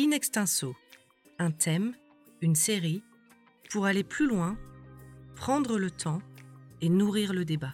In extenso, un thème, une série, pour aller plus loin, prendre le temps et nourrir le débat.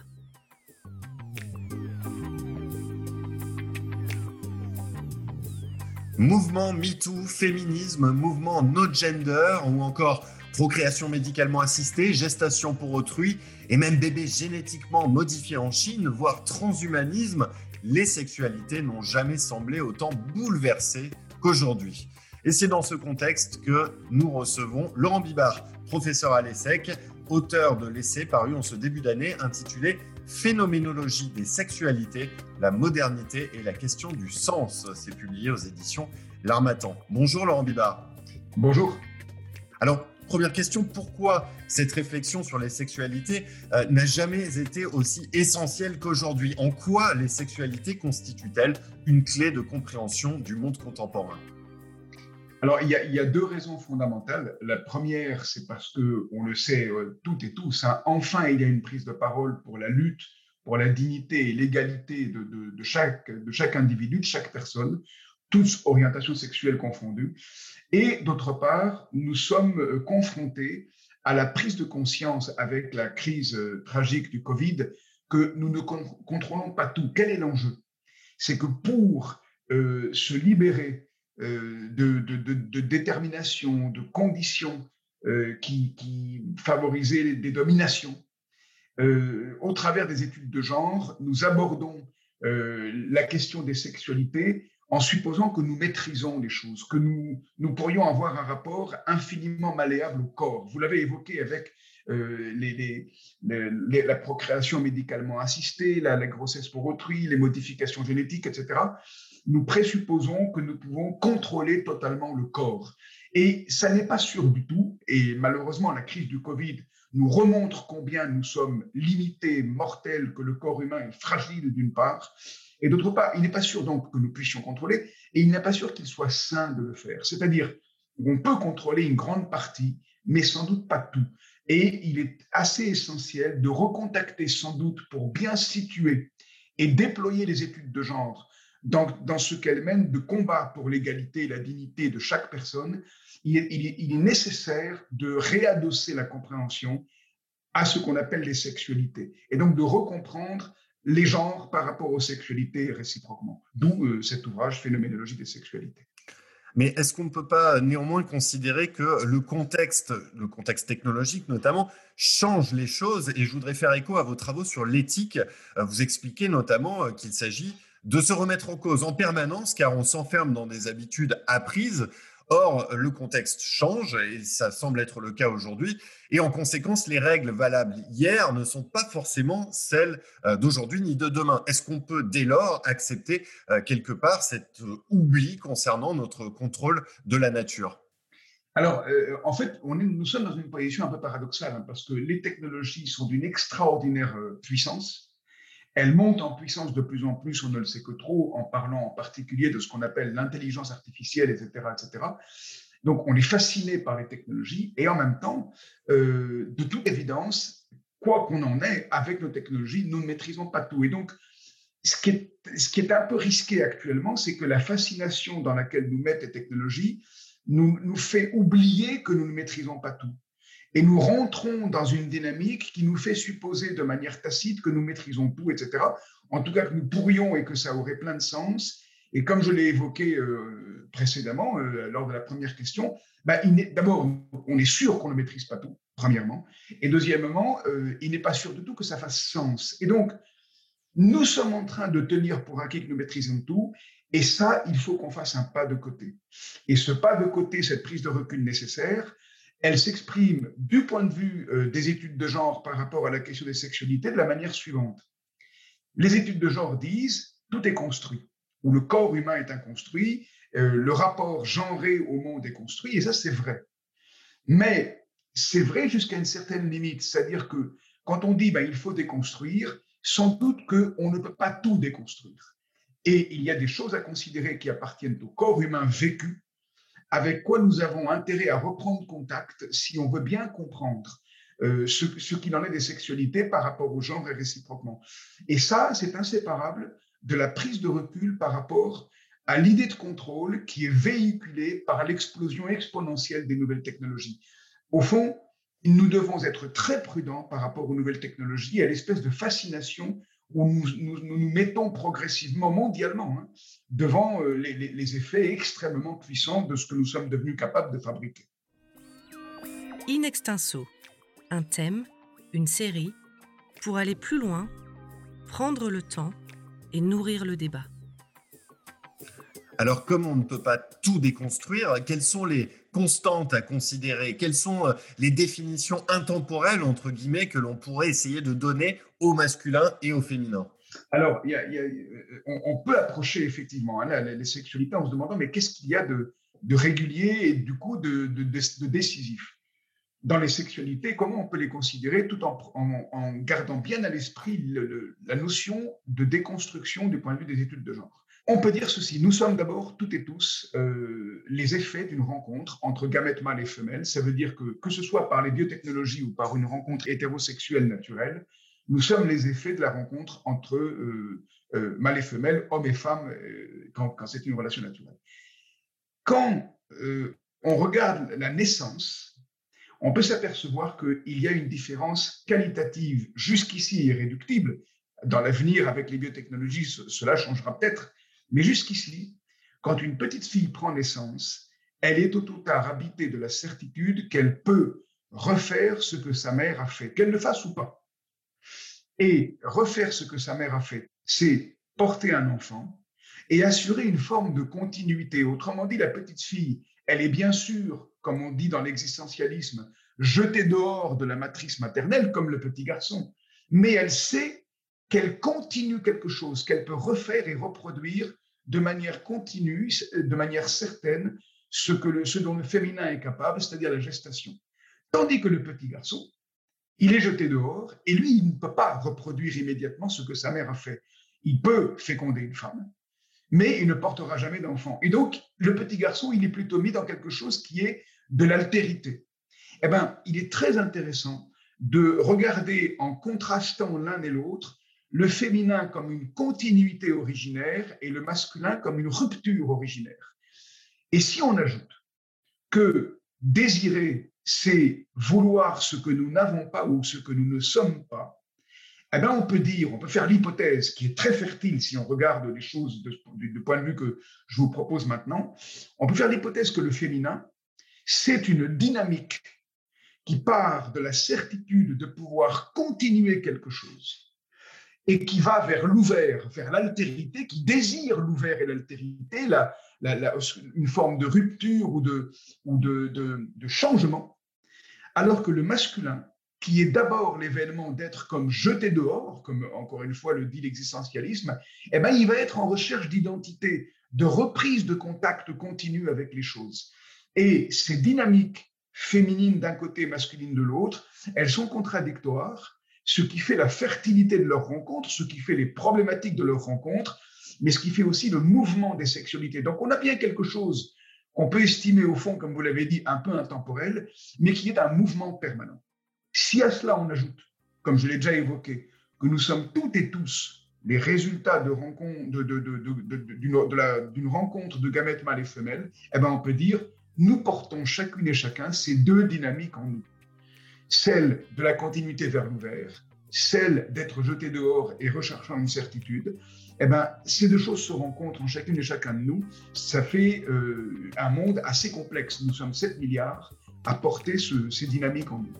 Mouvement MeToo, féminisme, mouvement No Gender ou encore procréation médicalement assistée, gestation pour autrui et même bébé génétiquement modifié en Chine, voire transhumanisme, les sexualités n'ont jamais semblé autant bouleversées qu'aujourd'hui. Et c'est dans ce contexte que nous recevons Laurent Bibard, professeur à l'ESSEC, auteur de l'essai paru en ce début d'année intitulé Phénoménologie des sexualités, la modernité et la question du sens. C'est publié aux éditions L'Armatan. Bonjour Laurent Bibard. Bonjour. Alors, première question, pourquoi cette réflexion sur les sexualités euh, n'a jamais été aussi essentielle qu'aujourd'hui? En quoi les sexualités constituent-elles une clé de compréhension du monde contemporain? Alors, il y, a, deux raisons fondamentales. La première, c'est parce que, on le sait euh, toutes et tous, hein, enfin, il y a une prise de parole pour la lutte pour la dignité et l'égalité de, chaque, individu, de chaque personne, toutes orientations sexuelles confondues. Et d'autre part, nous sommes euh, confrontés à la prise de conscience avec la crise euh, tragique du Covid que nous ne contrôlons pas tout. Quel est l'enjeu? C'est que pour se libérer euh, de, détermination, de conditions euh, qui, favorisaient des dominations. Euh, au travers des études de genre, nous abordons la question des sexualités en supposant que nous maîtrisons les choses, que nous, pourrions avoir un rapport infiniment malléable au corps. Vous l'avez évoqué avec la procréation médicalement assistée, la, grossesse pour autrui, les modifications génétiques, etc nous présupposons que nous pouvons contrôler totalement le corps. Et ça n'est pas sûr du tout. Et malheureusement, la crise du Covid nous remontre combien nous sommes limités, mortels, que le corps humain est fragile d'une part. Et d'autre part, il n'est pas sûr donc que nous puissions contrôler, et il n'est pas sûr qu'il soit sain de le faire. C'est-à-dire, on peut contrôler une grande partie, mais sans doute pas tout. Et il est assez essentiel de recontacter sans doute pour bien situer et déployer les études de genre dans, ce qu'elle mène de combat pour l'égalité et la dignité de chaque personne, il est, nécessaire de réadosser la compréhension à ce qu'on appelle les sexualités, et donc de recomprendre les genres par rapport aux sexualités réciproquement. D'où euh, cet ouvrage Phénoménologie des sexualités. Mais est-ce qu'on ne peut pas néanmoins considérer que le contexte, le contexte technologique notamment, change les choses? Et je voudrais faire écho à vos travaux sur l'éthique. Euh, vous expliquez notamment euh, qu'il s'agit de se remettre en cause en permanence car on s'enferme dans des habitudes apprises. Or, le contexte change et ça semble être le cas aujourd'hui. Et en conséquence, les règles valables hier ne sont pas forcément celles euh, d'aujourd'hui ni de demain. Est-ce qu'on peut dès lors accepter euh, quelque part cet euh, oubli concernant notre contrôle de la nature? Alors, en fait, nous sommes dans une position un peu paradoxale hein, parce que les technologies sont d'une extraordinaire puissance elle monte en puissance de plus en plus, on ne le sait que trop, en parlant en particulier de ce qu'on appelle l'intelligence artificielle, etc., etc. Donc, on est fasciné par les technologies et en même temps, euh, de toute évidence, quoi qu'on en ait, avec nos technologies, nous ne maîtrisons pas tout. Et donc, ce qui est, un peu risqué actuellement, c'est que la fascination dans laquelle nous mettent les technologies nous fait oublier que nous ne maîtrisons pas tout. Et nous rentrons dans une dynamique qui nous fait supposer de manière tacite que nous maîtrisons tout, etc. En tout cas, que nous pourrions et que ça aurait plein de sens. Et comme je l'ai évoqué euh, précédemment, euh, lors de la première question, bah, d'abord, on est sûr qu'on ne maîtrise pas tout, premièrement. Et deuxièmement, euh, il n'est pas sûr du tout que ça fasse sens. Et donc, nous sommes en train de tenir pour acquis que nous maîtrisons tout. Et ça, il faut qu'on fasse un pas de côté. Et ce pas de côté, cette prise de recul nécessaire, elle s'exprime du point de vue euh, des études de genre par rapport à la question des sexualités de la manière suivante. Les études de genre disent tout est construit, ou le corps humain est inconstruit, euh, le rapport genré au monde est construit, et ça c'est vrai. Mais c'est vrai jusqu'à une certaine limite, c'est-à-dire que quand on dit ben, il faut déconstruire, sans doute qu'on ne peut pas tout déconstruire. Et il y a des choses à considérer qui appartiennent au corps humain vécu, avec quoi nous avons intérêt à reprendre contact si on veut bien comprendre euh, ce, qu'il en est des sexualités par rapport au genre et réciproquement. Et ça, c'est inséparable de la prise de recul par rapport à l'idée de contrôle qui est véhiculée par l'explosion exponentielle des nouvelles technologies. Au fond, nous devons être très prudents par rapport aux nouvelles technologies et à l'espèce de fascination où nous nous, mettons progressivement, mondialement, hein, devant euh, les, les effets extrêmement puissants de ce que nous sommes devenus capables de fabriquer. In extenso, un thème, une série, pour aller plus loin, prendre le temps et nourrir le débat. Alors, comme on ne peut pas tout déconstruire, quelles sont les constantes à considérer? Quelles sont euh, les définitions intemporelles, entre guillemets, que l'on pourrait essayer de donner au masculin et au féminin? Alors, on, peut approcher effectivement hein, les, sexualités en se demandant, mais qu'est-ce qu'il y a de, régulier et du coup de, décisif? Dans les sexualités, comment on peut les considérer tout en, gardant bien à l'esprit la notion de déconstruction du point de vue des études de genre? On peut dire ceci, nous sommes d'abord toutes et tous euh, les effets d'une rencontre entre gamètes mâles et femelles. Ça veut dire que, que ce soit par les biotechnologies ou par une rencontre hétérosexuelle naturelle, nous sommes les effets de la rencontre entre euh, euh, mâles et femelles, hommes et femmes, quand, quand c'est une relation naturelle. Quand on regarde la naissance, on peut s'apercevoir qu'il y a une différence qualitative jusqu'ici irréductible. Dans l'avenir, avec les biotechnologies, cela changera peut-être, mais jusqu'ici, quand une petite fille prend naissance, elle est tôt ou tard habitée de la certitude qu'elle peut refaire ce que sa mère a fait, qu'elle le fasse ou pas. Et refaire ce que sa mère a fait, c'est porter un enfant et assurer une forme de continuité. Autrement dit, la petite fille, elle est bien sûr, comme on dit dans l'existentialisme, jetée dehors de la matrice maternelle comme le petit garçon, mais elle sait qu'elle continue quelque chose, qu'elle peut refaire et reproduire de manière continue, de manière certaine, ce, que ce dont le féminin est capable, c'est-à-dire la gestation. Tandis que le petit garçon, il est jeté dehors et lui, il ne peut pas reproduire immédiatement ce que sa mère a fait. Il peut féconder une femme, mais il ne portera jamais d'enfant. Et donc, le petit garçon, il est plutôt mis dans quelque chose qui est de l'altérité. Eh bien, il est très intéressant de regarder en contrastant l'un et l'autre le féminin comme une continuité originaire et le masculin comme une rupture originaire. Et si on ajoute que désirer, c'est vouloir ce que nous n'avons pas ou ce que nous ne sommes pas, eh bien on peut dire, on peut faire l'hypothèse qui est très fertile si on regarde les choses du point de vue que je vous propose maintenant, on peut faire l'hypothèse que le féminin, c'est une dynamique qui part de la certitude de pouvoir continuer quelque chose et qui va vers l'ouvert, vers l'altérité, qui désire l'ouvert et l'altérité, la, une forme de rupture ou, de, changement, alors que le masculin, qui est d'abord l'événement d'être comme jeté dehors, comme encore une fois le dit l'existentialisme, eh ben, il va être en recherche d'identité, de reprise de contact continu avec les choses. Et ces dynamiques féminines d'un côté, masculines de l'autre, elles sont contradictoires ce qui fait la fertilité de leur rencontre, ce qui fait les problématiques de leur rencontre, mais ce qui fait aussi le mouvement des sexualités. Donc on a bien quelque chose qu'on peut estimer au fond, comme vous l'avez dit, un peu intemporel, mais qui est un mouvement permanent. Si à cela on ajoute, comme je l'ai déjà évoqué, que nous sommes toutes et tous les résultats de rencontre, d'une rencontre de gamètes mâles et femelles, eh ben on peut dire nous portons chacune et chacun ces deux dynamiques en nous celle de la continuité vers l'ouvert, celle d'être jeté dehors et recherchant une certitude, eh ben, ces deux choses se rencontrent en chacune et chacun de nous. Ça fait euh, un monde assez complexe. Nous sommes 7 milliards à porter ces dynamiques en nous.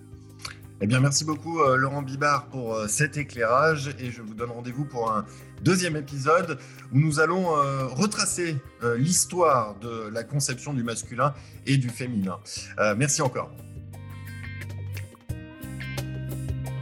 Eh bien, merci beaucoup euh, Laurent Bibard pour euh, cet éclairage et je vous donne rendez-vous pour un deuxième épisode où nous allons retracer l'histoire de la conception du masculin et du féminin. merci encore.